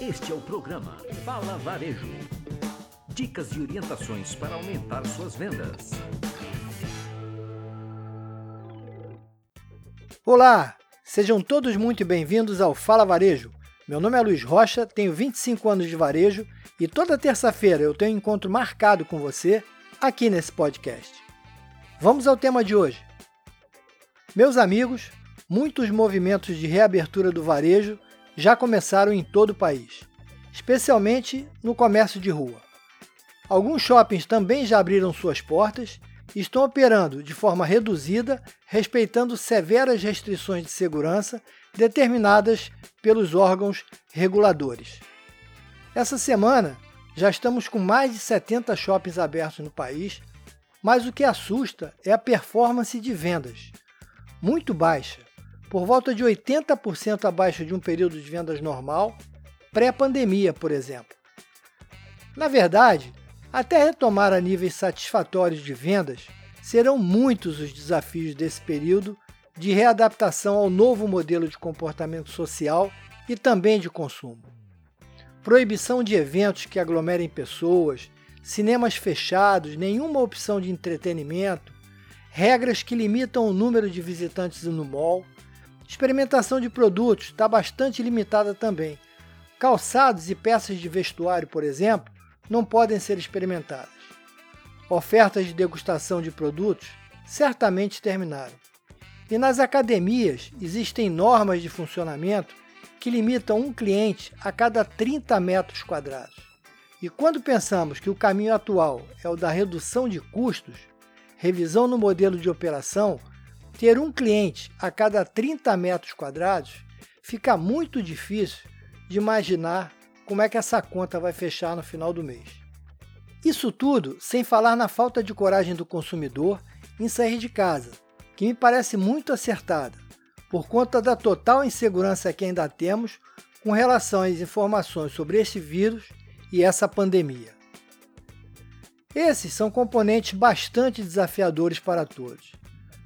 Este é o programa Fala Varejo. Dicas e orientações para aumentar suas vendas. Olá, sejam todos muito bem-vindos ao Fala Varejo. Meu nome é Luiz Rocha, tenho 25 anos de varejo e toda terça-feira eu tenho um encontro marcado com você aqui nesse podcast. Vamos ao tema de hoje. Meus amigos, muitos movimentos de reabertura do varejo já começaram em todo o país, especialmente no comércio de rua. Alguns shoppings também já abriram suas portas e estão operando de forma reduzida, respeitando severas restrições de segurança determinadas pelos órgãos reguladores. Essa semana já estamos com mais de 70 shoppings abertos no país, mas o que assusta é a performance de vendas, muito baixa, por volta de 80% abaixo de um período de vendas normal, pré-pandemia, por exemplo. Na verdade, até retomar a níveis satisfatórios de vendas, serão muitos os desafios desse período de readaptação ao novo modelo de comportamento social e também de consumo. Proibição de eventos que aglomerem pessoas, cinemas fechados, nenhuma opção de entretenimento, regras que limitam o número de visitantes no mall, Experimentação de produtos está bastante limitada também. Calçados e peças de vestuário, por exemplo, não podem ser experimentadas. Ofertas de degustação de produtos certamente terminaram. E nas academias existem normas de funcionamento que limitam um cliente a cada 30 metros quadrados. E quando pensamos que o caminho atual é o da redução de custos, revisão no modelo de operação ter um cliente a cada 30 metros quadrados fica muito difícil de imaginar como é que essa conta vai fechar no final do mês. Isso tudo sem falar na falta de coragem do consumidor em sair de casa, que me parece muito acertada, por conta da total insegurança que ainda temos com relação às informações sobre este vírus e essa pandemia. Esses são componentes bastante desafiadores para todos.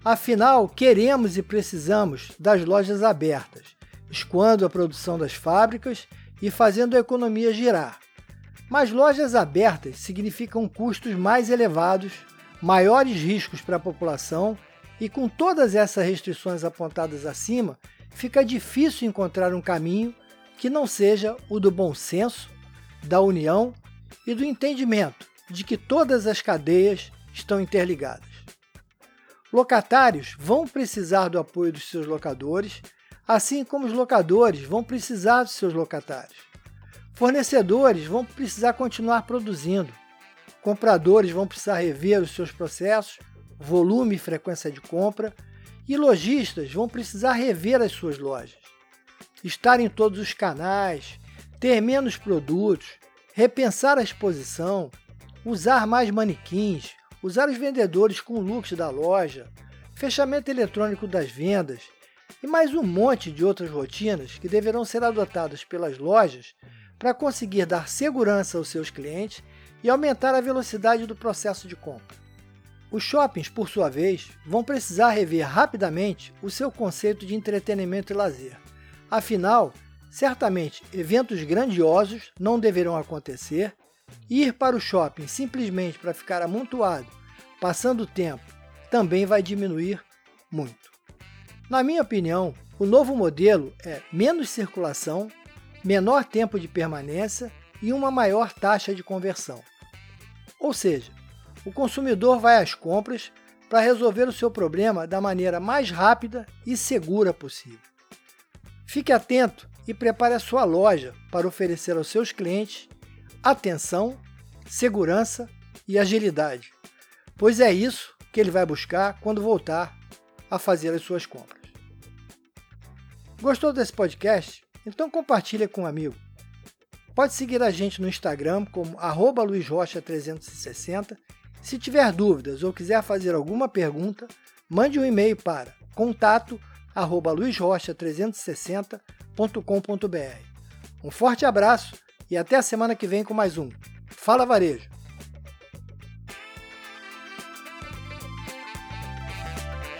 Afinal, queremos e precisamos das lojas abertas, escoando a produção das fábricas e fazendo a economia girar. Mas lojas abertas significam custos mais elevados, maiores riscos para a população e com todas essas restrições apontadas acima, fica difícil encontrar um caminho que não seja o do bom senso, da união e do entendimento de que todas as cadeias estão interligadas. Locatários vão precisar do apoio dos seus locadores, assim como os locadores vão precisar dos seus locatários. Fornecedores vão precisar continuar produzindo. Compradores vão precisar rever os seus processos, volume e frequência de compra, e lojistas vão precisar rever as suas lojas. Estar em todos os canais, ter menos produtos, repensar a exposição, usar mais manequins, usar os vendedores com looks da loja, fechamento eletrônico das vendas e mais um monte de outras rotinas que deverão ser adotadas pelas lojas para conseguir dar segurança aos seus clientes e aumentar a velocidade do processo de compra. Os shoppings, por sua vez, vão precisar rever rapidamente o seu conceito de entretenimento e lazer. Afinal, certamente eventos grandiosos não deverão acontecer Ir para o shopping simplesmente para ficar amontoado, passando o tempo, também vai diminuir muito. Na minha opinião, o novo modelo é menos circulação, menor tempo de permanência e uma maior taxa de conversão. Ou seja, o consumidor vai às compras para resolver o seu problema da maneira mais rápida e segura possível. Fique atento e prepare a sua loja para oferecer aos seus clientes atenção, segurança e agilidade, pois é isso que ele vai buscar quando voltar a fazer as suas compras. Gostou desse podcast? Então compartilhe com um amigo. Pode seguir a gente no Instagram como luizrocha360. Se tiver dúvidas ou quiser fazer alguma pergunta, mande um e-mail para contato luizrocha360.com.br. Um forte abraço e até a semana que vem com mais um Fala Varejo.